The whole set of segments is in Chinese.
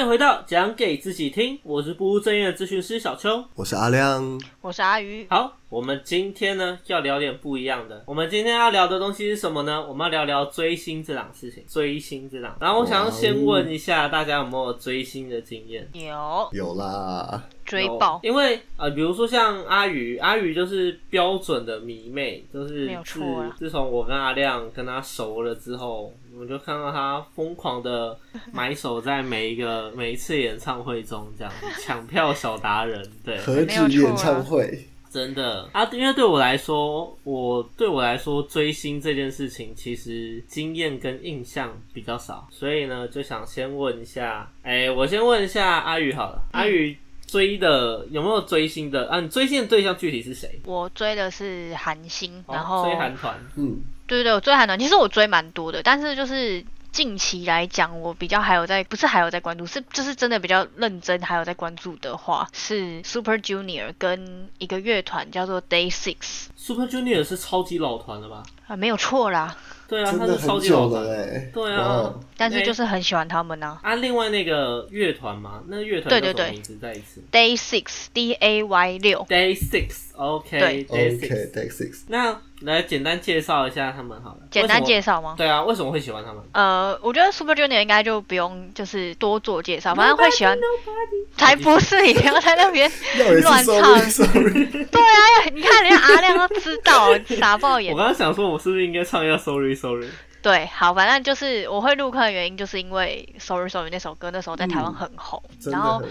迎回到讲给自己听，我是不务正业的咨询师小邱。我是阿亮。我是阿鱼。好，我们今天呢要聊点不一样的。我们今天要聊的东西是什么呢？我们要聊聊追星这档事情。追星这档，然后我想要先问一下大家有没有追星的经验？有有啦，追爆，因为呃，比如说像阿宇，阿宇就是标准的迷妹，就是没有错啊自自从我跟阿亮跟他熟了之后，我就看到他疯狂的买手在每一个每一次演唱会中这样抢票小达人，对，何止演唱会？真的。啊，因为对我来说，我对我来说追星这件事情，其实经验跟印象比较少，所以呢，就想先问一下，哎、我先问一下阿宇好了，阿宇追的有没有追星的啊？你追星的对象具体是谁？我追的是韩星，哦然后追韩团，嗯，对对对，我追韩团，其实我追蛮多的，但是就是近期来讲，我比较还有在，不是还有在关注，是就是真的比较认真还有在关注的话，是 Super Junior 跟一个乐团叫做 Day Six Super Junior 是超级老团了吧？啊，没有错啦，对啊，真的他是超很久级老团。了哎。对啊，但是哎就是很喜欢他们啊。啊，另外那个乐团嘛，那乐团对对对叫什么名字？再一次 Day Six D A Y 六，Day Six，OK，、对 Day OK Six。Take Six，那来简单介绍一下他们好了。简单介绍。绍吗？对啊，为什么会喜欢他们？呃，我觉得 Super Junior 应该就不用就是多做介绍，反正会喜欢，才不是你不要在那边 乱 Sorry 唱。对啊，你看人家阿亮都知道，傻爆眼我。刚刚想说，我是不是应该唱一下 Sorry Sorry？对，好，反正就是我会入坑的原因，就是因为 Sorry Sorry 那首歌那时候在台湾嗯很红，真然后。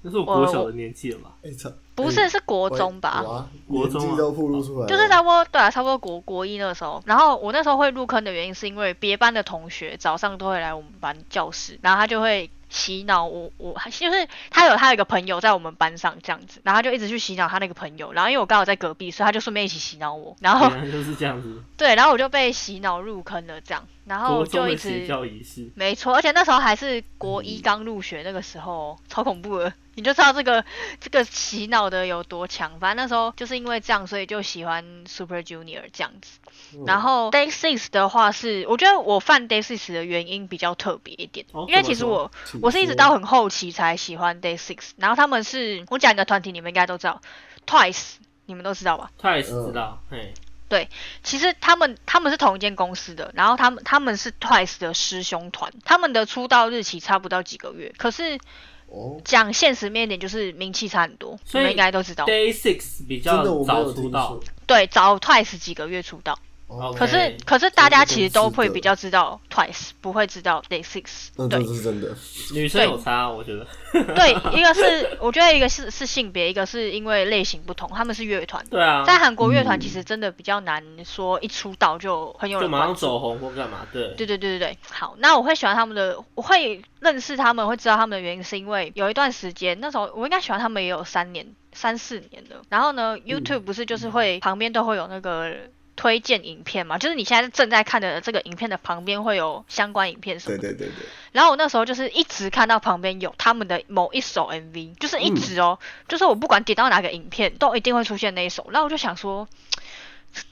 那是我国小的年纪了吧？哎，操，不是是国中吧？哇，国中啊。都暴露出来，就是差不多对啊，差不多国国一那个时候，然后我那时候会入坑的原因是因为别班的同学早上都会来我们班教室，然后他就会洗脑我，我就是他有他有一个朋友在我们班上这样子，然后他就一直去洗脑他那个朋友，然后因为我刚好在隔壁，所以他就顺便一起洗脑我，然后原来就是这样子。对，然后我就被洗脑入坑了这样，然后国中就一直教仪式，没错，而且那时候还是国一刚入学那个时候，超恐怖的，你就知道这个这个洗脑的有多强。反正那时候就是因为这样，所以就喜欢 Super Junior 这样子。嗯然后 Day Six 的话是，我觉得我犯 Day Six 的原因比较特别一点，哦因为其实我我是一直到很后期才喜欢 Day Six，然后他们是我讲一个团体，你们应该都知道，Twice，你们都知道吧？Twice 嗯知道，嘿，其实他们他们是同一间公司的，然后他们他们是 Twice 的师兄团，他们的出道日期差不到几个月，可是哦，讲现实面一点，就是名气差很多，你所以们应该都知道。Day Six 比真的较我没有听早出道说，。对，早 Twice 几个月出道，哦可是可是大家其实都会比较知道 Twice，不会知道 Day Six。那对这是真的。女生有差，我觉得。对，一个是 我觉得一个是是性别，一个是因为类型不同，他们是乐团。对啊，在韩国乐团嗯其实真的比较难说一出道就很有就马人关注。上走红或干嘛？对，对对对对对，好，那我会喜欢他们的，我会认识他们，会知道他们的原因，是因为有一段时间，那时候我应该喜欢他们也有三年、三四年了。然后呢，YouTube 不是就是会旁边都会有那个推荐影片嘛，就是你现在正在看的这个影片的旁边会有相关影片什么的。对对对对，然后我那时候就是一直看到旁边有他们的某一首 MV，就是一直哦，就是我不管点到哪个影片，都一定会出现那一首。然后我就想说，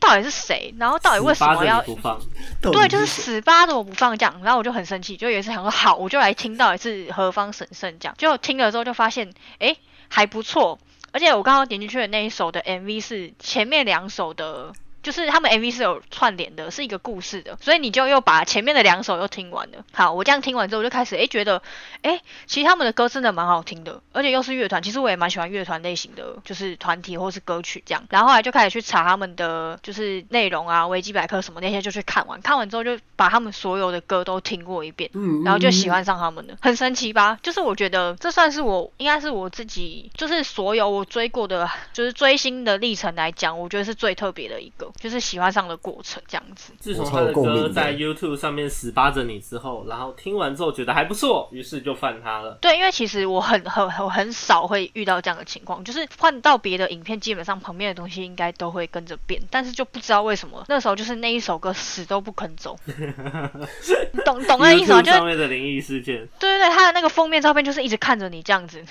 到底是谁？然后到底为什么要不放？对，就是谁死扒着我不放这样，然后我就很生气，就有一次想说好，我就来听到底是何方神圣这样，结果听了之后就发现，哎，还不错，而且我刚刚点进去的那一首的 MV 是前面两首的。就是他们 MV 是有串联的，是一个故事的，所以你就又把前面的两首又听完了。好，我这样听完之后，我就开始诶觉得，诶，其实他们的歌真的蛮好听的，而且又是乐团，其实我也蛮喜欢乐团类型的，就是团体或是歌曲这样。然后后来就开始去查他们的就是内容啊，维基百科什么那些就去看完，看完之后就把他们所有的歌都听过一遍。嗯，然后就喜嗯欢上他们了，很神奇吧？就是我觉得这算是我应该是我自己，就是所有我追过的，就是追星的历程来讲，我觉得是最特别的一个。就是喜欢上的过程这样子。自从他的歌在 YouTube 上面死扒着你之后，然后听完之后觉得还不错，于是就犯他了。对，因为其实我很很很很少会遇到这样的情况，就是换到别的影片，基本上旁边的东西应该都会跟着变，但是就不知道为什么那时候就是那一首歌死都不肯走，你懂懂那意思吗？就是上面的灵异事件，对对对，他的那个封面照片就是一直看着你这样子，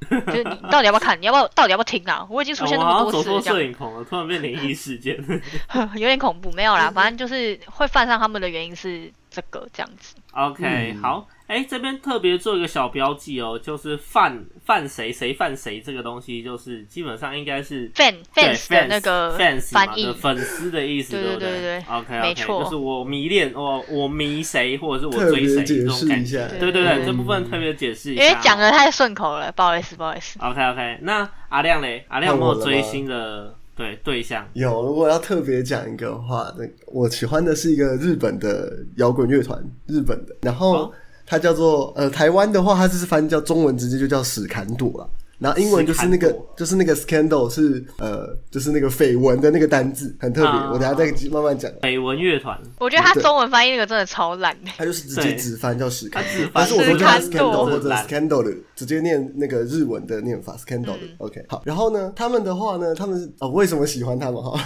就是你到底要不要看？你要不要到底要不要听啊？我已经出现那么哦我好像走错多次了，摄影棚了，突然变灵异事件。有点恐怖。没有啦，反正就是会犯上他们的原因是这个这样子。OK，、嗯好，哎、这边特别做一个小标记哦，就是犯犯谁谁犯谁这个东西，就是基本上应该是 fans 的那个 fans 嘛翻译。的，粉丝的意思，对对不对？对对 OK，没错。就是我迷恋我我迷谁或者是我追谁这种感觉。，对对对，嗯这部分特别解释一下。因为讲的太顺口了，不好意思，不好意思。OK OK，那阿亮嘞，阿亮有没有追星的对对象？有，如果要特别讲一个的话，那我喜欢的是一个日本的摇滚乐团，日本的，然后哦它叫做呃台湾的话，它就是翻叫中文直接就叫史坎朵了。然后英文就是那个就是那个 scandal 是呃就是那个绯闻的那个单字，很特别。啊我等下再慢慢讲。绯闻乐团，我觉得他中文翻译那个真的超烂的。它就是直接对直翻叫史坎但是我说叫 scandal 或者 scandal 的，直接念那个日文的念法 scandal 的。OK，好，然后呢，他们的话呢，他们哦，为什么喜欢他们哈？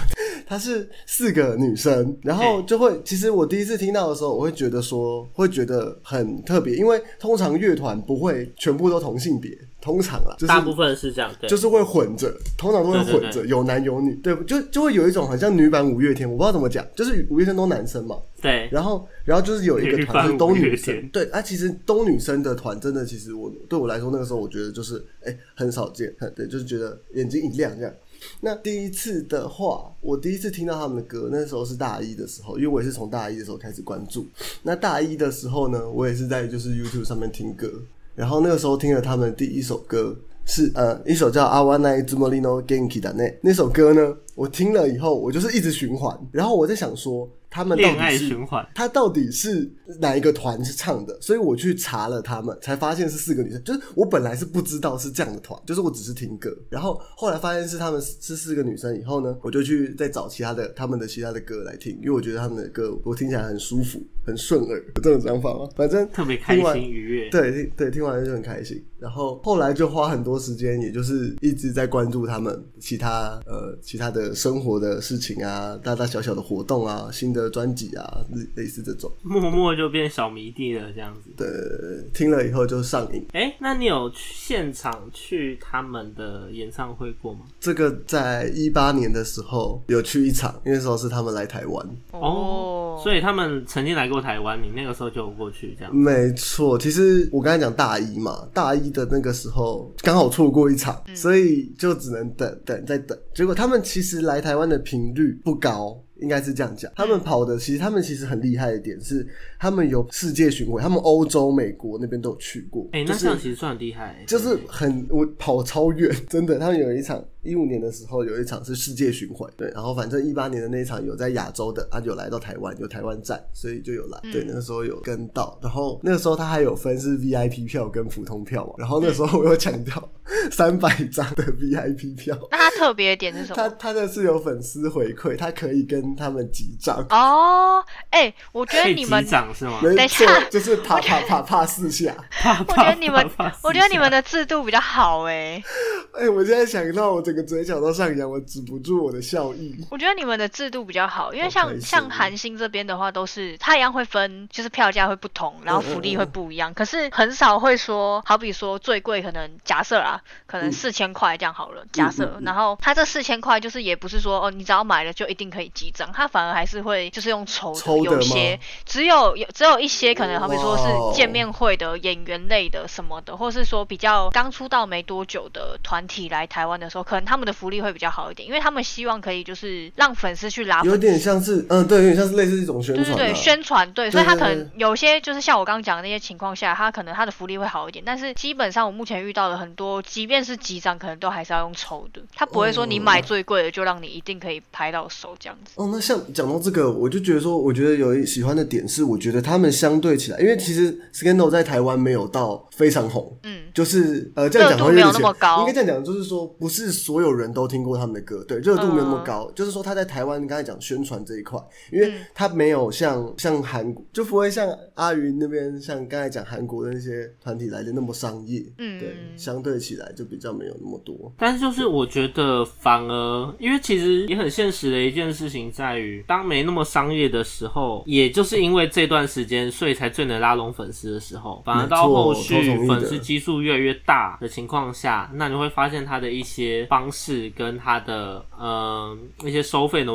她是四个女生，然后就会，其实我第一次听到的时候，我会觉得说，会觉得很特别，因为通常乐团不会全部都同性别，通常啦，就是大部分是这样，对，就是会混着，通常都会混着，有男有女，对，就就会有一种很像女版五月天，我不知道怎么讲，就是五月天都男生嘛，对，然后，然后就是有一个女团是都女生，对啊，其实都女生的团真的，其实我对我来说那个时候我觉得就是哎、很少见，很对，就是觉得眼睛一亮这样。那第一次的话，我第一次听到他们的歌，那时候是大一的时候，因为我也是从大一的时候开始关注。那大一的时候呢，我也是在就是 YouTube 上面听歌，然后那个时候听了他们第一首歌是呃一首叫《阿瓦奈兹莫利诺 Genki 的那那首歌呢，我听了以后，我就是一直循环，然后我在想说他们到恋爱底是循环，他到底是哪一个团是唱的？所以我去查了他们，才发现是四个女生。就是我本来是不知道是这样的团，就是我只是听歌，然后后来发现是他们是四个女生以后呢，我就去再找其他的他们的其他的歌来听，因为我觉得他们的歌我听起来很舒服，很顺耳，有这种想法吗？反正特别开心愉悦。对对，听完就很开心。然后后来就花很多时间，也就是一直在关注他们其他呃其他的生活的事情啊，大大小小的活动啊，新的专辑啊，类类似这种。默默就变小迷弟了，这样子。对，听了以后就上瘾。哎、那你有去现场去他们的演唱会过吗？这个在一八年的时候有去一场，因为那时候是他们来台湾。哦，所以他们曾经来过台湾，你那个时候就有过去这样。没错，其实我刚才讲大一嘛，大一的那个时候刚好错过一场，所以就只能等等再等。结果他们其实来台湾的频率不高。应该是这样讲，他们跑的其实他们其实很厉害的点是，他们有世界巡回，他们欧洲、美国那边都有去过。哎、那就是这样其实算很厉害、就是很我跑超远，真的。他们有一场一五年的时候有一场是世界巡回，对，然后反正一八年的那一场有在亚洲的，他、有来到台湾，有台湾站，所以就有来。对，那个时候有跟到，然后那个时候他还有分是 VIP 票跟普通票嘛，然后那时候我又抢到 三百张的 VIP 票。那他特别点是什么？他他的是有粉丝回馈，他可以跟他们击掌，哦，哎、我觉得你们，掌是吗？没错等一下，就是啪啪啪啪四下。我觉得你们我觉得你们的制度比较好哎、哎、我现在想到我整个嘴角都上扬，我止不住我的笑意。我觉得你们的制度比较好，因为像像韩星这边的话，都是他一样会分，就是票价会不同，然后福利会不一样。可是很少会说，好比说最贵可能假设啊，可能嗯四千块这样好了，假设，然后他这四千块就是也不是说哦，你只要买了就一定可以击掌，它反而还是会就是用抽的，抽有些只有有只有一些可能好比说是见面会的演员类的什么的，或是说比较刚出道没多久的团体来台湾的时候，可能他们的福利会比较好一点，因为他们希望可以就是让粉丝去拉丝。有点像是，嗯，对，有点像是类似一种宣传、啊，对对对，宣传对，所以他可能有些就是像我刚刚讲的那些情况下，他可能他的福利会好一点，但是基本上我目前遇到的很多即便是机长，可能都还是要用抽的，他不会说你买最贵的就让你一定可以拍到手这样子。哦，那像讲到这个，我就觉得说，我觉得有一喜欢的点是，我觉得他们相对起来，因为其实 Scandal 在台湾没有到非常红，嗯，就是呃这样讲热度没有点那么高。应该这样讲，就是说不是所有人都听过他们的歌，对，热度没有那么高，就是说他在台湾刚才讲宣传这一块，因为他没有像像韩国，就不会像阿云那边像刚才讲韩国的那些团体来的那么商业，嗯。对，相对起来就比较没有那么多，但是就是我觉得反而，因为其实也很现实的一件事情在于，当没那么商业的时候，也就是因为这段时间，所以才最能拉拢粉丝的时候。反而到后续粉丝基数越来越大的情况下，那你会发现他的一些方式跟他的呃一些收费的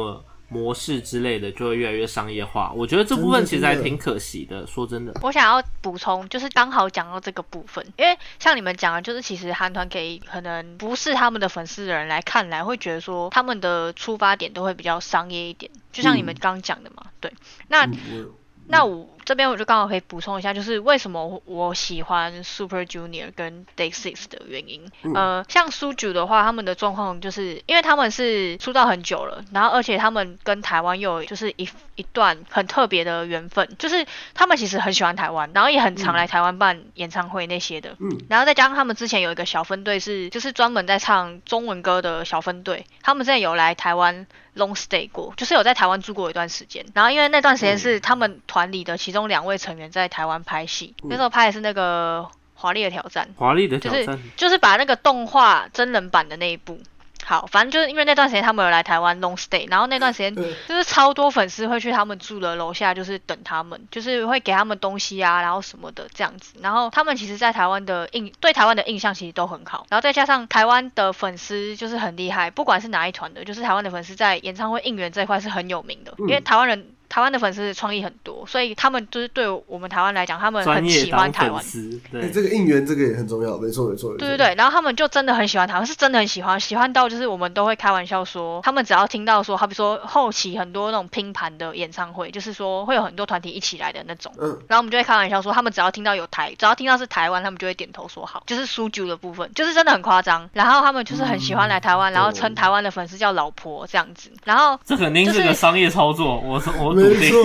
模式之类的，就会越来越商业化。我觉得这部分其实还挺可惜的，说真的。我想要补充，就是刚好讲到这个部分，因为像你们讲的，就是其实韩团给可能不是他们的粉丝的人来看来，会觉得说他们的出发点都会比较商业一点，就像你们刚刚讲的嘛，对。那嗯那我这边我就刚好可以补充一下，就是为什么我我喜欢 Super Junior 跟 Day Six 的原因。呃，像 Suju 的话，他们的状况就是因为他们是出道很久了，然后而且他们跟台湾又有就是一一段很特别的缘分，就是他们其实很喜欢台湾，然后也很常来台湾办演唱会那些的。嗯然后再加上他们之前有一个小分队是就是专门在唱中文歌的小分队，他们之前有来台湾 long stay 过，就是有在台湾住过一段时间。然后因为那段时间是他们团里的其中两位成员在台湾拍戏，那时候拍的是那个《华丽的挑战》，华丽的就是挑战，就是把那个动画真人版的那一部。好，反正就是因为那段时间他们有来台湾 long stay，然后那段时间嗯就是超多粉丝会去他们住的楼下，就是等他们，就是会给他们东西啊，然后什么的这样子。然后他们其实，在台湾的印对台湾的印象其实都很好，然后再加上台湾的粉丝就是很厉害，不管是哪一团的，就是台湾的粉丝在演唱会应援这一块是很有名的，因为台湾人。台湾的粉丝创意很多，所以他们就是对我们台湾来讲，他们很喜欢台湾。粉丝，哎、对。这个应援这个也很重要，没错没错，对对对，然后他们就真的很喜欢台湾，是真的很喜欢，喜欢到就是我们都会开玩笑说，他们只要听到说，好比说后期很多那种拼盘的演唱会，就是说会有很多团体一起来的那种，嗯，然后我们就会开玩笑说，他们只要听到有台，只要听到是台湾，他们就会点头说好，就是苏九的部分，就是真的很夸张。然后他们就是很喜欢来台湾，然后称台湾的粉丝叫老婆这样子，然后这肯定是是个商业操作，我我。没错，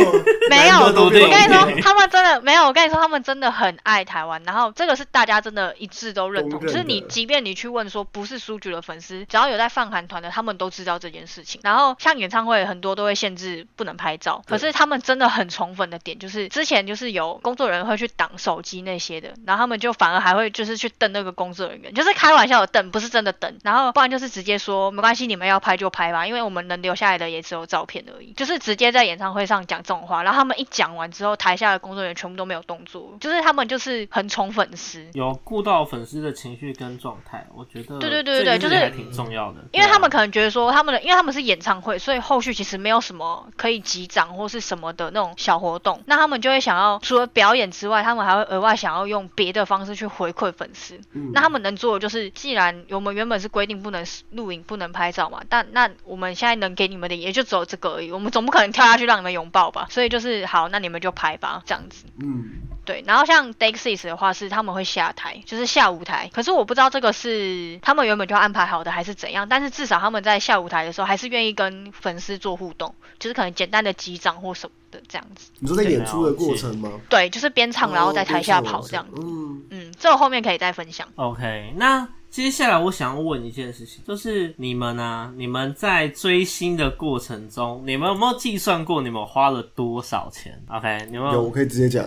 没有，我跟你说，他们真的没有。我跟你说，他们真的很爱台湾。然后这个是大家真的一致都认同，就是你即便你去问说不是苏菊的粉丝，只要有在放韩团的，他们都知道这件事情。然后像演唱会很多都会限制不能拍照，可是他们真的很宠粉的点就是之前就是有工作人员会去挡手机那些的，然后他们就反而还会就是去瞪那个工作人员，就是开玩笑的瞪，不是真的瞪。然后不然就是直接说没关系，你们要拍就拍吧，因为我们能留下来的也只有照片而已，就是直接在演唱会上讲这种话。然后他们一讲完之后，台下的工作人员全部都没有动作，就是他们就是很宠粉丝。有顾到粉丝的情绪跟状态，我觉得对对对对就是挺重要的。因为他们可能觉得说，他们的因为他们是演唱会，所以后续其实没有什么可以击掌或是什么的那种小活动，那他们就会想要除了表演之外，他们还会额外想要用别的方式去回馈粉丝。嗯那他们能做的就是，既然我们原本是规定不能录影、不能拍照嘛，但那我们现在能给你们的也就只有这个而已，我们总不可能跳下去让你们拥抱吧？所以就是好，那你们就拍吧，这样子。嗯，对，然后像 Day Six 的话是他们会下台，就是下舞台。可是我不知道这个是他们原本就安排好的还是怎样，但是至少他们在下舞台的时候还是愿意跟粉丝做互动，就是可能简单的击掌或什么的这样子。你说在演出的过程吗？对，就是边唱然后在台下跑哦这样子。嗯，嗯，这我后面可以再分享。OK，那接下来我想要问一件事情，就是你们呢、你们在追星的过程中，你们有没有计算过你们花了多少钱？OK，你们有，我可以直接讲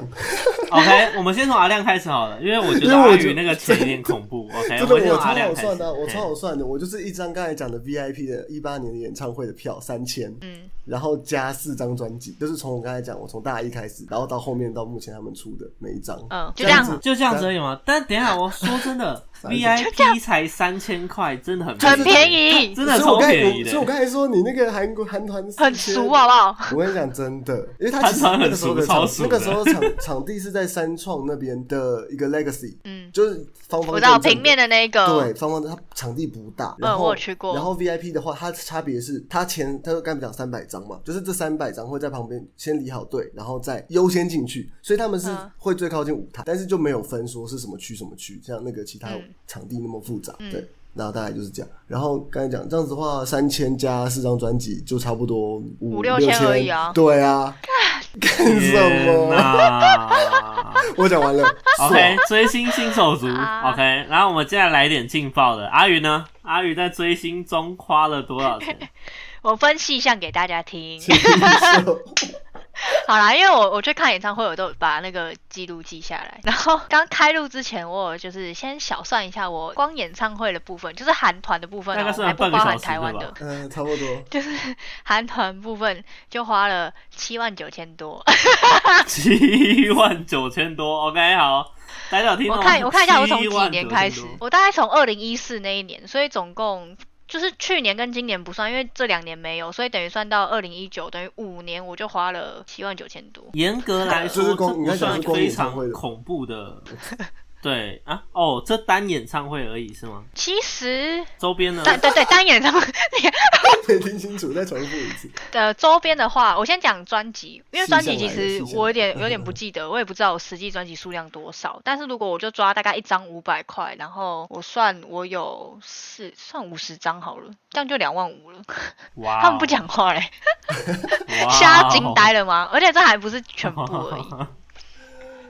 ，OK，我们先从阿亮开始好了，因为我觉得阿 宇那个钱有点恐怖。OK，我先我超从阿亮开始。好算的啊，我嘿超好算的，我就是一张刚才讲的 VIP 的一八年的演唱会的票三千，嗯，然后加四张专辑，就是从我刚才讲，我从大一开始，然后到后面到目前他们出的每一张，嗯就这样子就这样子而已吗？但等一下，我说真的 三才三千块，真的很很便宜，真的超所以我刚才便宜的。所以。我刚才说你那个韩国韩团很4000俗好不好？我跟你讲，真的，因为他其实那个时候的场那个时候场 场地是在三创那边的一个 Legacy，嗯。嗯，就是方方正正。平面的那个，对，方方的，它场地不大，然后、我去过。然后 VIP 的话，它差别是，它前它刚才讲三百张嘛，就是这三百张会在旁边先理好队，然后再优先进去，所以他们是嗯。会最靠近舞台，但是就没有分说是什么区什么区，像那个其他嗯。场地那么复杂，嗯对。然后大概就是这样，然后刚才讲这样子的话，三千加四张专辑就差不多五五六千千而已啊对啊，干什天么？哪 我讲完了。OK，追星新手族。啊 OK，然后我们接下来来一点劲爆的。阿宇呢？阿宇在追星中花了多少钱？我分析一下给大家听。好啦，因为我我去看演唱会，我都把那个记录记下来。然后刚开录之前，我有就是先小算一下，我光演唱会的部分，就是韩团的部分、还不包含台湾的，嗯、差不多。就是韩团部分就花了七万九千多。七万九千多。OK，好，大家有听到我？看我看一下，我从几年开始，我大概从二零一四那一年，所以总共就是去年跟今年不算，因为这两年没有，所以等于算到二零一九，等于五年我就花了七万九千多。严格来说，这不算你看讲是非常会恐怖的。对啊，哦，这单演唱会而已是吗？其实，周边呢？对对对，单演唱会 没听清楚，再重复一次。的周边的话，我先讲专辑，因为专辑其实我有点有点不记得，我也不知道我实际专辑数量多少。但是如果我就抓大概一张五百块，然后我算我有四算五十张好了，这样就两万五了。哇哦，他们不讲话嘞，吓惊呆了吗？而且这还不是全部而已。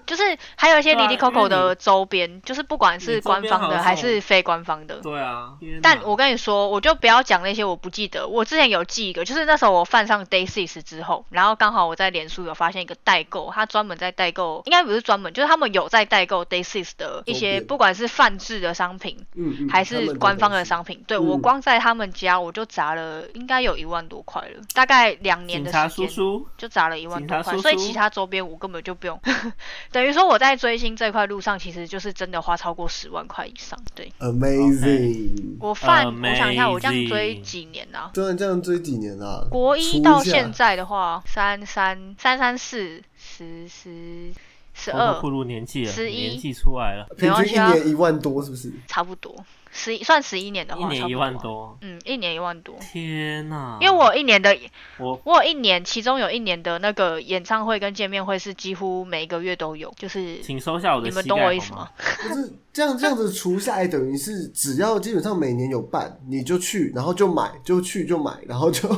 就是还有一些 Lily Coco 的周边，就是不管是官方的还是非官方的，对啊，但我跟你说，我就不要讲那些我不记得。我之前有记一个，就是那时候我犯上 Day Six 之后，然后刚好我在脸书有发现一个代购，他专门在代购，应该不是专门，就是他们有在代购 Day Six 的一些不管是泛制的商品嗯嗯，还是官方的商品。对嗯我光在他们家我就砸了应该有一万多块了，大概两年的时间。就砸了一万多块，所以其他周边我根本就不用，等于说我在追星这块路上，其实就是真的花超过十万块以上。对 Amazing。我犯，我想一下，我这样追几年啊？虽然这样追几年啊、国一到现在的话，三三三三四十十十二偷偷步，入年纪了，十一年纪出来了，平均一没关系啊年一万多，是不是？差不多十一算十一年的话，一年一差不多啊。万多，嗯，一年一万多。天哪！因为我一年的，我我有一年，其中有一年的那个演唱会跟见面会是几乎每一个月都有，就是请收下我的你们懂我意思吗？不 是这样，这样子除下来，等于是只要基本上每年有办，你就去，然后就买，就去就买，然后就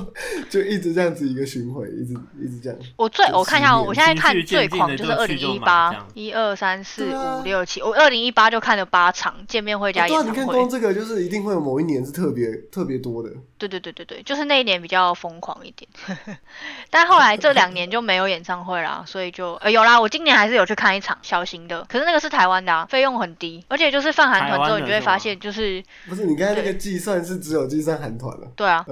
就一直这样子一个循环，一直一直这样。我最我看一下哦，我现在看最狂就是二零一八样一二三四五六七，我二零一八就看了八场见面会加演唱会你看光。这个就是一定会有某一年是特别特别多的。对对对对对，就是那一年比较疯狂一点，但后来这两年就没有演唱会啦，所以就呃有啦，我今年还是有去看一场小型的，可是那个是台湾的啊，费用很低，而且就是放韩团之后，你就会发现就是不是你刚才那个计算是只有计算韩团了，对啊，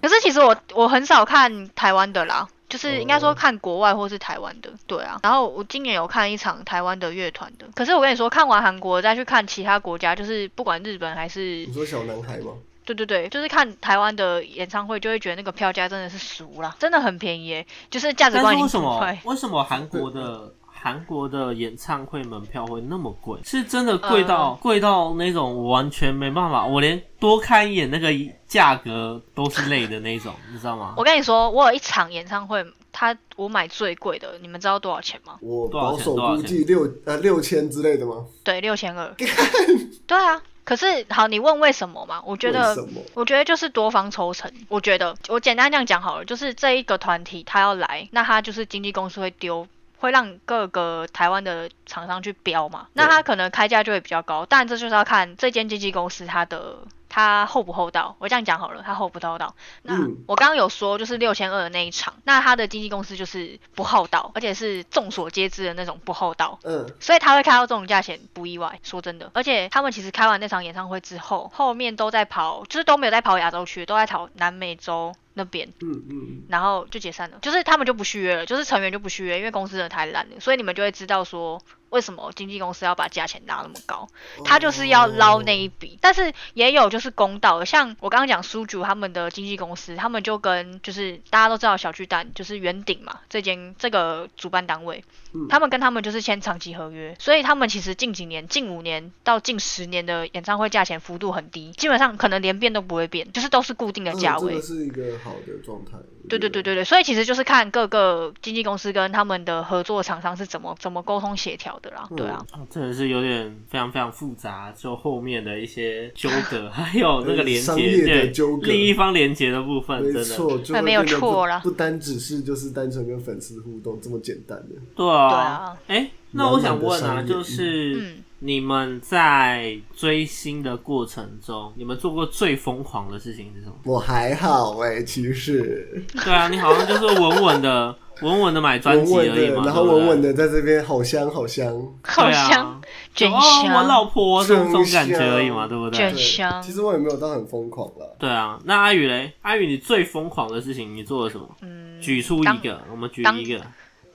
可是其实我我很少看台湾的啦。就是应该说哦。看国外或是台湾的，对啊。然后我今年有看一场台湾的乐团的，可是我跟你说，看完韩国再去看其他国家，就是不管日本还是你说小男孩吗？对对对，就是看台湾的演唱会，就会觉得那个票价真的是俗啦，真的很便宜耶，就是价值观为什么。为什么韩国的韩国的演唱会门票会那么贵？是真的贵到、呃贵到那种我完全没办法，我连多看一眼那个价格都是累的那种，你知道吗我？跟你说，我有一场演唱会，他我买最贵的，你们知道多少钱吗？我多少保守估计六呃六千之类的吗？对，六千二。对啊，可是好，你问为什么嘛？我觉得什么？我觉得就是多方抽成。我觉得我简单这样讲好了，就是这一个团体他要来，那他就是经纪公司会丢。会让各个台湾的厂商去标嘛，那他可能开价就会比较高，但这就是要看这间经纪公司它的它厚不厚道。我这样讲好了，它厚不厚道。那嗯我刚刚有说就是六千二的那一场，那他的经纪公司就是不厚道，而且是众所皆知的那种不厚道。嗯，所以他会开到这种价钱不意外，说真的。而且他们其实开完那场演唱会之后，后面都在跑，就是都没有在跑亚洲区，都在跑南美洲那边，嗯嗯，然后就解散了，就是他们就不续约了，就是成员就不续约，因为公司真的太烂了，所以你们就会知道说为什么经纪公司要把价钱拉那么高，他就是要捞那一笔。但是也有就是公道的，像我刚刚讲苏主他们的经纪公司，他们就跟就是大家都知道小巨蛋就是圆顶嘛，这间这个主办单位，他们跟他们就是签长期合约，所以他们其实近几年、近五年到近十年的演唱会价钱幅度很低，基本上可能连变都不会变，就是都是固定的价位。这个是一个好的状态。对对对？对对，所以其实就是看各个经纪公司跟他们的合作厂商是怎么怎么沟通协调的啦。对啊，这也是有点非常非常复杂，就后面的一些纠葛，还有那个连接，对另一方连接的部分，没错，就没有错啦，不单只是就是单纯跟粉丝互动这么简单的。对啊，对啊，哎，那我想问啊，就是你们在追星的过程中，你们做过最疯狂的事情是什么？我还好哎，其实。对啊，你好像就是稳稳的。稳稳的买专辑而已嘛，然后稳稳的在这边，好香好香，好香，卷香，我老婆这种感觉而已嘛，对不对？卷香。其实我也没有到很疯狂了。对啊，那阿宇嘞？阿宇，你最疯狂的事情你做了什么？嗯，举出一个，我们举一个，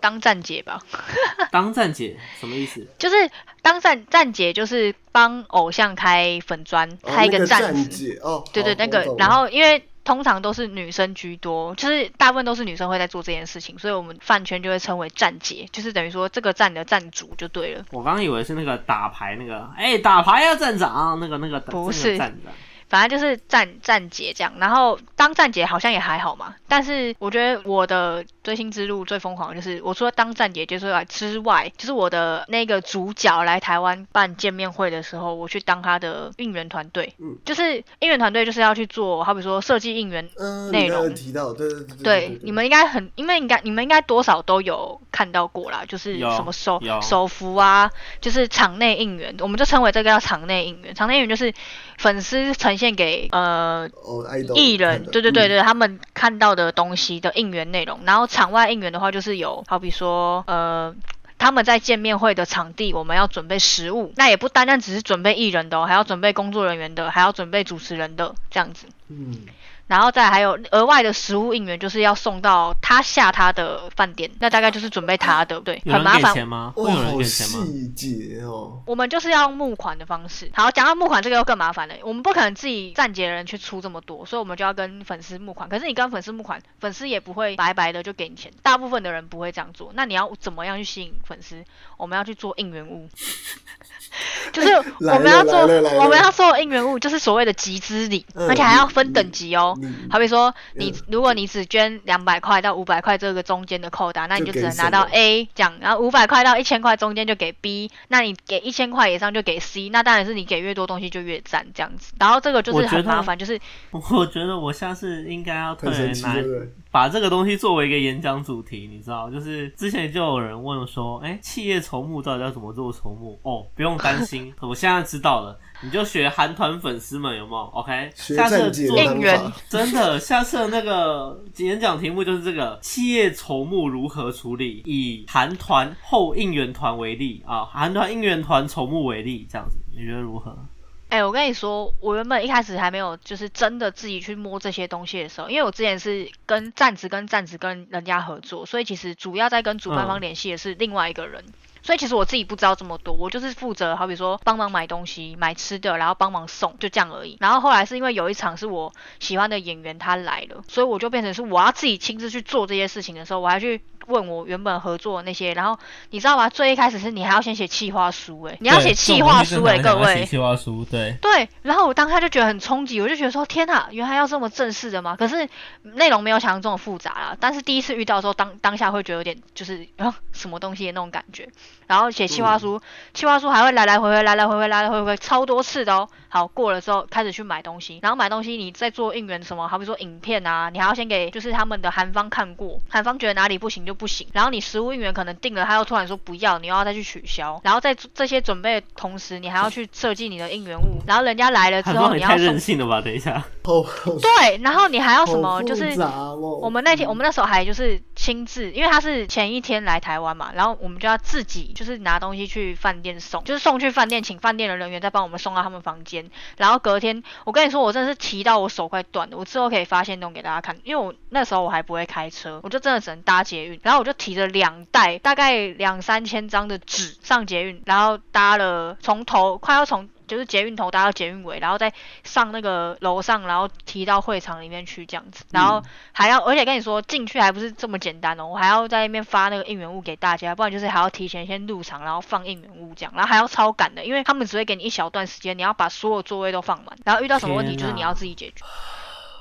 当站姐吧。当站姐什么意思？就是当站站姐，就是帮偶像开粉砖，开一个站子。哦，对对，那个，然后因为。通常都是女生居多，就是大部分都是女生会在做这件事情，所以我们饭圈就会称为站姐，就是等于说这个站的站主就对了。我刚刚以为是那个打牌那个，哎，打牌要站长，那个那个不是站长。反正就是站站姐这样，然后当站姐好像也还好嘛。但是我觉得我的追星之路最疯狂的就是，我除了当站姐就是之外，就是我的那个主角来台湾办见面会的时候，我去当他的应援团队。嗯，就是应援团队就是要去做，好比说设计应援内容。提到，对对对。对，你们应该很，因为应该你们应该多少都有看到过啦，就是什么手手幅啊，就是场内应援，我们就称为这个叫场内应援。场内应援就是粉丝呈。现给呃艺人，对对对对，他们看到的东西的应援内容。然后场外应援的话，就是有好比说呃他们在见面会的场地，我们要准备食物，那也不单单只是准备艺人的哦，还要准备工作人员的，还要准备主持人的这样子。嗯。然后再还有额外的食物应援，就是要送到他下他的饭店，那大概就是准备他的，对，很麻烦。吗？会有人给钱吗？细节哦。我们就是要用募款的方式。好，讲到募款这个又更麻烦了，我们不可能自己站节的人去出这么多，所以我们就要跟粉丝募款。可是你跟粉丝募款，粉丝也不会白白的就给你钱，大部分的人不会这样做。那你要怎么样去吸引粉丝？我们要去做应援物。就是我们要做，我们要做应援物，就是所谓的集资礼，而且还要分等级哦。好比说，你如果你只捐两百块到五百块这个中间的扣打，那你就只能拿到 A 奖，然后五百块到一千块中间就给 B，那你给一千块以上就给 C，那当然是你给越多东西就越赞这样子。然后这个就是很麻烦，就是我觉得我下次应该要特别拿把这个东西作为一个演讲主题，你知道，就是之前就有人问说，哎，企业筹募到底要怎么做筹募？哦，不用担心，我现在知道了，你就学韩团粉丝们有没有？OK，下次做真的，下次的那个演讲题目就是这个企业筹募如何处理，以韩团后应援团为例啊，韩团应援团筹募为例，这样子，你觉得如何？哎，我跟你说，我原本一开始还没有就是真的自己去摸这些东西的时候，因为我之前是跟站子跟站子跟人家合作，所以其实主要在跟主办方联系的是另外一个人，所以其实我自己不知道这么多，我就是负责好比说帮忙买东西、买吃的，然后帮忙送，就这样而已。然后后来是因为有一场是我喜欢的演员他来了，所以我就变成是我要自己亲自去做这些事情的时候，我还去。问我原本合作的那些，然后你知道吗？最一开始是你还要先写企划书，哎，你要写企划书，哎，各位，企划书，对，对。然后我当下就觉得很冲击，我就觉得说，天哪，原来要这么正式的吗？可是内容没有想象中的复杂啦。但是第一次遇到的时候，当当下会觉得有点就是啊，什么东西的那种感觉。然后写企划书，企划书还会来来回回，来来回回，来来回回，超多次的哦。好，过了之后开始去买东西，然后买东西你在做应援什么，好比说影片啊，你还要先给就是他们的韩方看过，韩方觉得哪里不行就不行，然后你实物应援可能定了，他又突然说不要，你又要再去取消，然后在这些准备的同时，你还要去设计你的应援物，然后人家来了之后，你要太任性了吧？等一下。好对，然后你还要什么？就是我们那天，我们那时候还就是亲自，因为他是前一天来台湾嘛，然后我们就要自己就是拿东西去饭店送，就是送去饭店，请饭店的人员再帮我们送到他们房间。然后隔天，我跟你说，我真的是提到我手快断了，我之后可以发现弄给大家看，因为我那时候我还不会开车，我就真的只能搭捷运，然后我就提着两袋大概两三千张的纸上捷运，然后搭了从头快要从。就是捷运头搭到捷运尾，然后再上那个楼上，然后提到会场里面去这样子，然后还要，而且跟你说进去还不是这么简单哦，我还要在那边发那个应援物给大家，不然就是还要提前先入场，然后放应援物这样，然后还要超赶的，因为他们只会给你一小段时间，你要把所有座位都放满，然后遇到什么问题就是你要自己解决，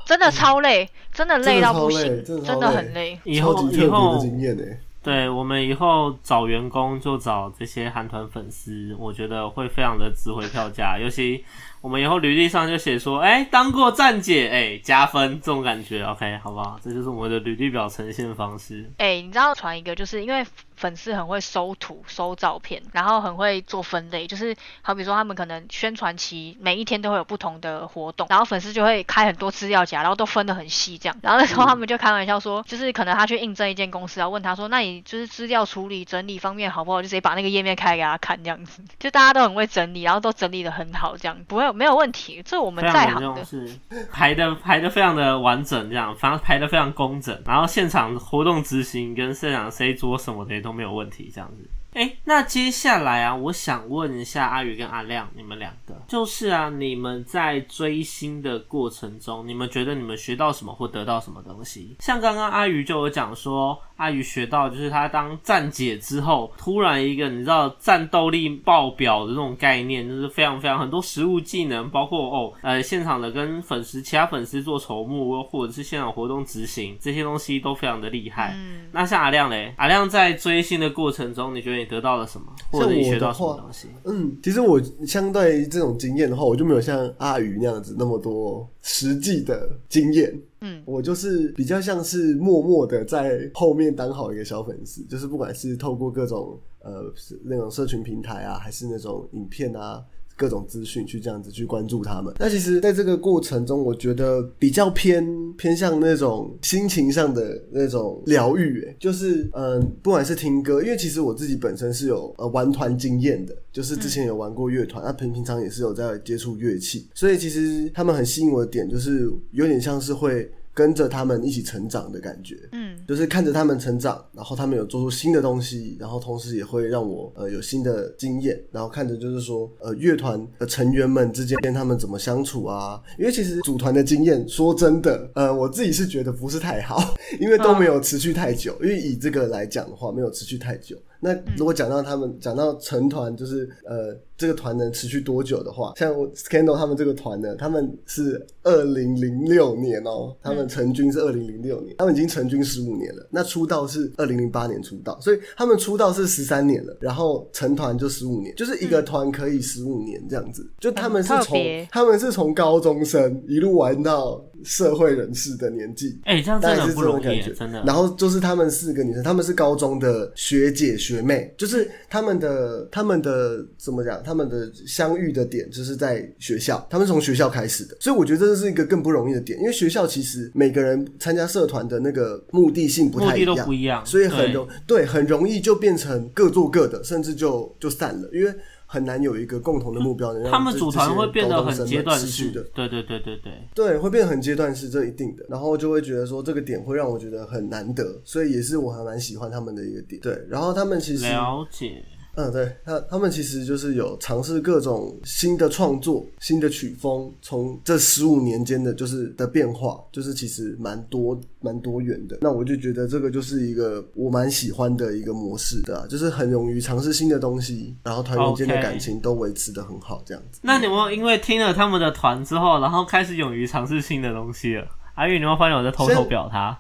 真的超累，真的累到不行，真的真的很累。以后以后级特别的经验呢。对我们以后找员工就找这些韩团粉丝，我觉得会非常的值回票价。尤其我们以后履历上就写说，哎、当过站姐，哎、加分这种感觉，OK，好不好？这就是我们的履历表呈现方式。哎、你知道传一个，就是因为粉丝很会收图、收照片，然后很会做分类，就是好比说他们可能宣传期每一天都会有不同的活动，然后粉丝就会开很多资料夹，然后都分得很细这样。然后那时候他们就开玩笑说，就是可能他去应征一间公司啊，问他说，那你就是资料处理、整理方面好不好？就直接把那个页面开给他看这样子，就大家都很会整理，然后都整理的很好，这样不会 没有问题。这我们非在行的常的这种。是排的排的非常的完整，这样反正排的非常工整，然后现场活动执行跟现场谁做什么的也都没有问题，这样子。哎、那接下来啊，我想问一下阿宇跟阿亮，你们两个，就是啊，你们在追星的过程中，你们觉得你们学到什么或得到什么东西？像刚刚阿宇就有讲说，阿宇学到就是他当站姐之后，突然一个你知道战斗力爆表的这种概念，就是非常非常很多实物技能，包括哦呃现场的跟粉丝其他粉丝做筹募，或者是现场活动执行这些东西都非常的厉害。嗯，那像阿亮嘞，阿亮在追星的过程中，你觉得你得到了什么，或者你学到什么东西？嗯，其实我相对于这种经验的话，我就没有像阿宇那样子那么多实际的经验。嗯，我就是比较像是默默的在后面当好一个小粉丝，就是不管是透过各种呃那种社群平台啊，还是那种影片啊。各种资讯去这样子去关注他们。那其实，在这个过程中，我觉得比较偏偏向那种心情上的那种疗愈，欸就是嗯，不管是听歌，因为其实我自己本身是有呃玩团经验的，就是之前有玩过乐团，那平平常也是有在接触乐器，所以其实他们很吸引我的点，就是有点像是会跟着他们一起成长的感觉。嗯，就是看着他们成长，然后他们有做出新的东西，然后同时也会让我呃有新的经验，然后看着就是说呃乐团的成员们之间他们怎么相处啊，因为其实组团的经验说真的，呃我自己是觉得不是太好，因为都没有持续太久，因为以这个来讲的话没有持续太久。那如果讲到他们讲到成团，就是呃这个团能持续多久的话，像 Scandal 他们这个团呢，他们是二零零六年哦，他们成军是二零零六年，他们已经成军十五年了。那出道是二零零八年出道，所以他们出道是十三年了，然后成团就十五年，就是一个团可以十五年这样子。就他们是从他们是从高中生一路玩到社会人士的年纪，哎、这样真的大概是很不容易耶，这种感觉，真的。然后就是他们四个女生，她们是高中的学姐学妹，就是他们的他们的怎么讲？他们的相遇的点就是在学校，他们是从学校开始的，所以我觉得这是一个更不容易的点，因为学校其实每个人参加社团的那个目的性不太一样，不一样，所以很对容对很容易就变成各做各的，甚至就就散了，因为很难有一个共同的目标能让他们这组团会变得很阶段式持续的。，对对对对对。对，会变得很阶段式，这一定的。然后就会觉得说这个点会让我觉得很难得，所以也是我还蛮喜欢他们的一个点。对，然后他们其实，了解，嗯，对他他们其实就是有尝试各种新的创作、新的曲风，从这十五年间的就是的变化，就是其实蛮多蛮多元的。那我就觉得这个就是一个我蛮喜欢的一个模式的、啊，就是很勇于尝试新的东西，然后团员间的感情都维持的很好，这样子。那你有没有因为听了他们的团之后，然后开始勇于尝试新的东西了？阿玉，你有没有发现我在偷偷表他？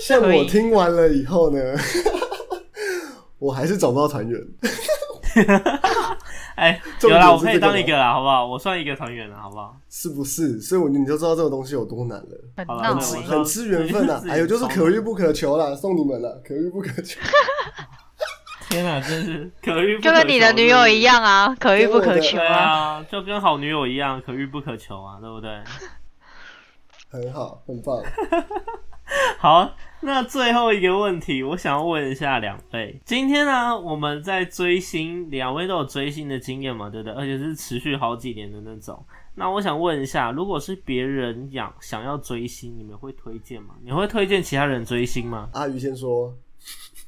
像我听完了以后呢，我还是找不到团员。哎、重有啦，我可以当一个啦，好不好？我算一个团员了，好不好？是不是？所以我你就知道这个东西有多难了，很好了闹欸那我很吃缘分啊自！己还有就是可遇不可求啦，送你们了，可遇不可求。天哪、真是可遇不可就跟你的女友一。是样啊，可遇不可求啊。啊，就跟好女友一样，可遇不可求啊，对不对？很好，很棒。好，那最后一个问题，我想要问一下两位，今天呢，我们在追星，两位都有追星的经验嘛，对不对？而且是持续好几年的那种。那我想问一下，如果是别人想想要追星，你们会推荐吗？你会推荐其他人追星吗？阿鱼先说，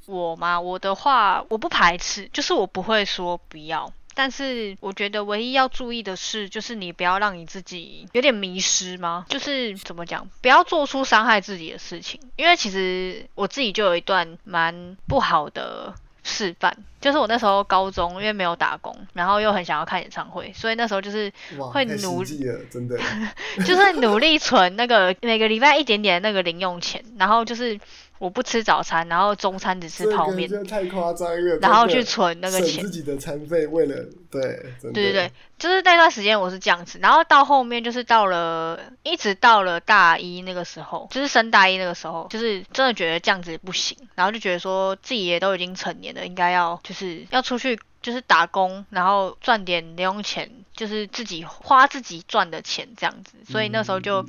我吗？我的话，我不排斥，就是我不会说不要。但是我觉得唯一要注意的是，就是你不要让你自己有点迷失吗？就是怎么讲，不要做出伤害自己的事情。因为其实我自己就有一段蛮不好的示范，就是我那时候高中，因为没有打工，然后又很想要看演唱会，所以那时候就是，会努际了，真的。就是努力存那个每个礼拜一点点那个零用钱，然后就是我不吃早餐，然后中餐只吃泡面，真的太夸张了，然后去存那个钱省自。己的餐费，为了对，对对对，就是那段时间我是这样子，然后到后面就是到了，一直到了大一那个时候，就是升大一那个时候，就是真的觉得这样子不行，然后就觉得说自己也都已经成年了，应该要就是要出去就是打工，然后赚点零用钱，就是自己花自己赚的钱这样子，所以那时候就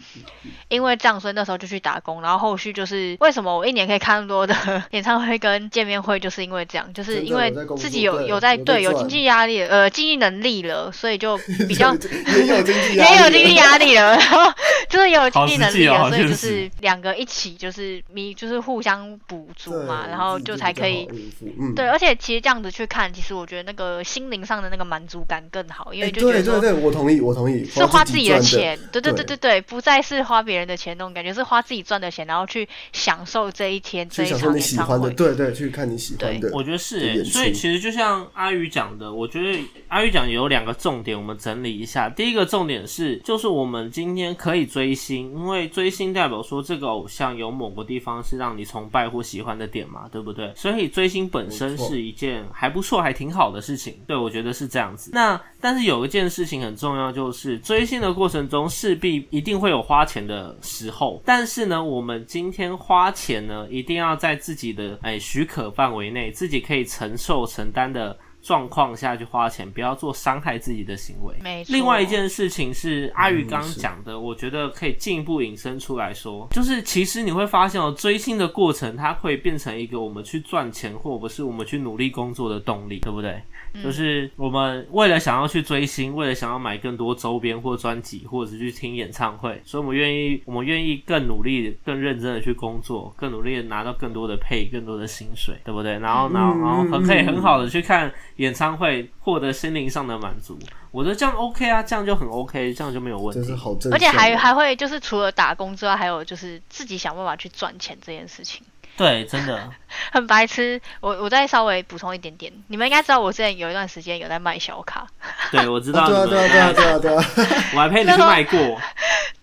因为这样，所以那时候就去打工，然后后续就是为什么我一年可以看那么多的 演唱会跟见面会，就是因为这样，就是因为自己有有在对有经济压力，呃，经济能力了，所以就比较也 有经济压力，也有经济压力了，然后 就是有经济能力了，所以就是两个一起就是弥就是互相补足嘛，然后就才可以对，而且其实这样子去看，其实我觉得那个心灵上的那个满足感更好，因哎为就觉对对对，我同意，我同意，是花自己的钱，对对对对对对，不再是花别人的钱那种感觉，是花自己赚的钱，然后去享受这一天这一去享受你场演唱喜欢的，会。对对，去看你喜欢的。我觉得是所以其实就像阿宇讲的，我觉得阿宇讲有两个重点，我们整理一下。第一个重点是，就是我们今天可以追星，因为追星代表说这个偶像有某个地方是让你崇拜或喜欢的点嘛，对不对？所以追星本身是一件还不错、还挺好的事情。对，我觉得是这样子。那但是有一件事情很重要，就是追星的过程中势必一定会有花钱的时候，但是呢，我们今天花钱呢，一定要在自己的哎许可范围内，自己可以承受承担的。状况下去花钱，不要做伤害自己的行为。没错。另外一件事情是阿宇嗯刚刚讲的，我觉得可以进一步引申出来说，就是其实你会发现哦，追星的过程它会变成一个我们去赚钱，或不是我们去努力工作的动力，对不对？就是我们为了想要去追星，为了想要买更多周边或专辑，或者是去听演唱会，所以我们愿意，我们愿意更努力、更认真的去工作，更努力的拿到更多的配、更多的薪水，对不对？然后，然后，然后很可以很好的去看演唱会，获得心灵上的满足。我觉得这样 OK 啊，这样就很 OK，这样就没有问题真是。好正向哦，而且还还会就是除了打工之外，还有就是自己想办法去赚钱这件事情，对，真的，很白痴。我我再稍微补充一点点，你们应该知道我之前有一段时间有在卖小卡，对我知道。对啊对啊对啊对啊对啊，我还陪你去卖过，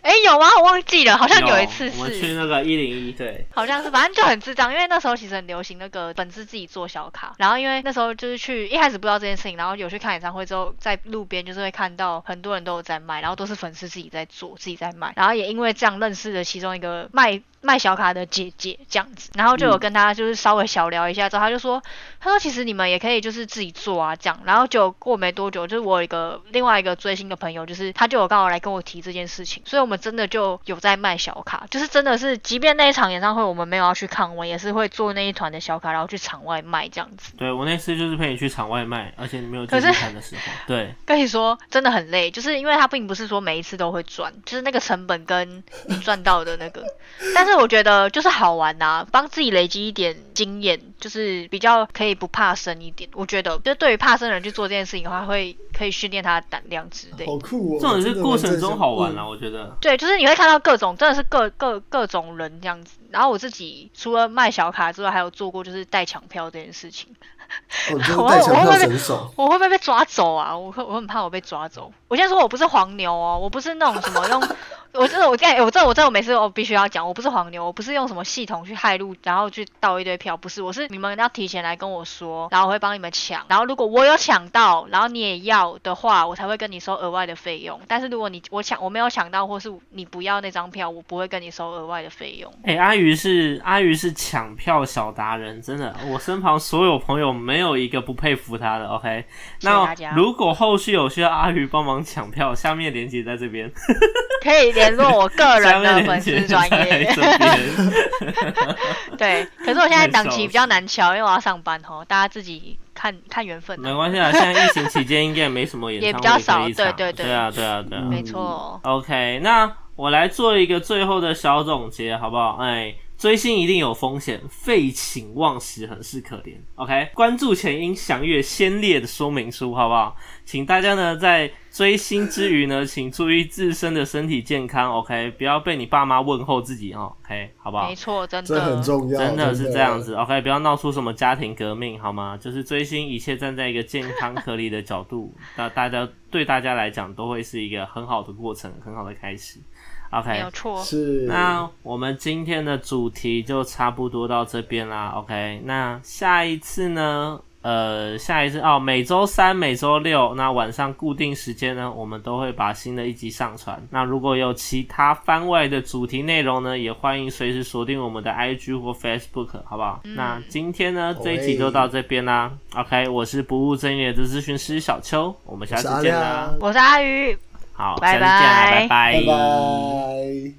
哎、有吗？我忘记了，好像有一次我们去。那个一零一，对，好像是，反正就很智障，因为那时候其实很流行那个粉丝自己做小卡，然后因为那时候就是去一开始不知道这件事情，然后有去看演唱会之后，在路边就是会看到很多人都有在卖，然后都是粉丝自己在做，自己在卖，然后也因为这样认识了其中一个卖卖小卡的姐姐这样子，然后就有跟她就是稍微小聊一下之后，她就说，她说其实你们也可以就是自己做啊这样，然后就过没多久，就是我有一个另外一个追星的朋友，就是他就有刚好来跟我提这件事情，所以我们真的就有在卖小卡，就是真的是，即便那一场演唱会我们没有要去看，我们也是会做那一团的小卡，然后去场外卖这样子。对我那次就是陪你去场外卖，而且你没有进去看的时候，对，跟你说，真的很累，就是因为它并不是说每一次都会赚，就是那个成本跟你赚到的那个。但是我觉得就是好玩呐、帮自己累积一点经验，就是比较可以不怕生一点。我觉得，就对于怕生的人去做这件事情的话，会可以训练他的胆量之类。好酷哦！这种是过程中好玩啊，嗯我觉得。对，就是你会看到各种，真的是各各各种人这样子。然后我自己除了卖小卡之外，还有做过就是带抢票这件事情。我带抢票我会神手，我会不会被抓走啊？我会我很怕我被抓走。我先说我不是黄牛哦，我不是那种什么用，我真的我在我这我这我每次我必须要讲，我不是黄牛，我不是用什么系统去害路，然后去倒一堆票，不是，我是你们要提前来跟我说，然后我会帮你们抢，然后如果我有抢到，然后你也要的话，我才会跟你收额外的费用。但是如果你我抢我没有抢到，或是你不要那张票，我不会跟你收额外的费用。哎、阿鱼是阿鱼是抢票小达人，真的，我身旁所有朋友没有一个不佩服他的。OK，那如果后续有需要阿鱼帮忙抢票，下面链接在这边。可以连联络我个人的 粉丝专业 对，可是我现在档期比较难敲，因为我要上班哦，大家自己看看缘分啊。没关系啊，现在疫情期间应该也没什么演也唱会比较少对对对对啊，对啊，对啊。没错，OK，那我来做一个最后的小总结，好不好？哎，追星一定有风险，废寝忘食很是可怜。OK，关注前应详阅先列的说明书，好不好？请大家呢在追星之余呢，请注意自身的身体健康。OK，不要被你爸妈问候自己哦。OK，好不好没？错，真这很。重要，真的是这样子，OK，不要闹出什么家庭革命，好吗？就是追星，一切站在一个健康合理的角度，那大家对大家来讲都会是一个很好的过程，很好的开始。没 OK，没有错，是。那我们今天的主题就差不多到这边啦。OK，那下一次呢？呃，下一次哦，每周三、每周六，那晚上固定时间呢，我们都会把新的一集上传。那如果有其他番外的主题内容呢，也欢迎随时锁定我们的 IG 或 Facebook，好不好？那今天呢，这一集就到这边啦。OK，我是不务正业的咨询师小邱，我们下次见啦。我是阿宇。好，拜下次见，拜拜拜拜。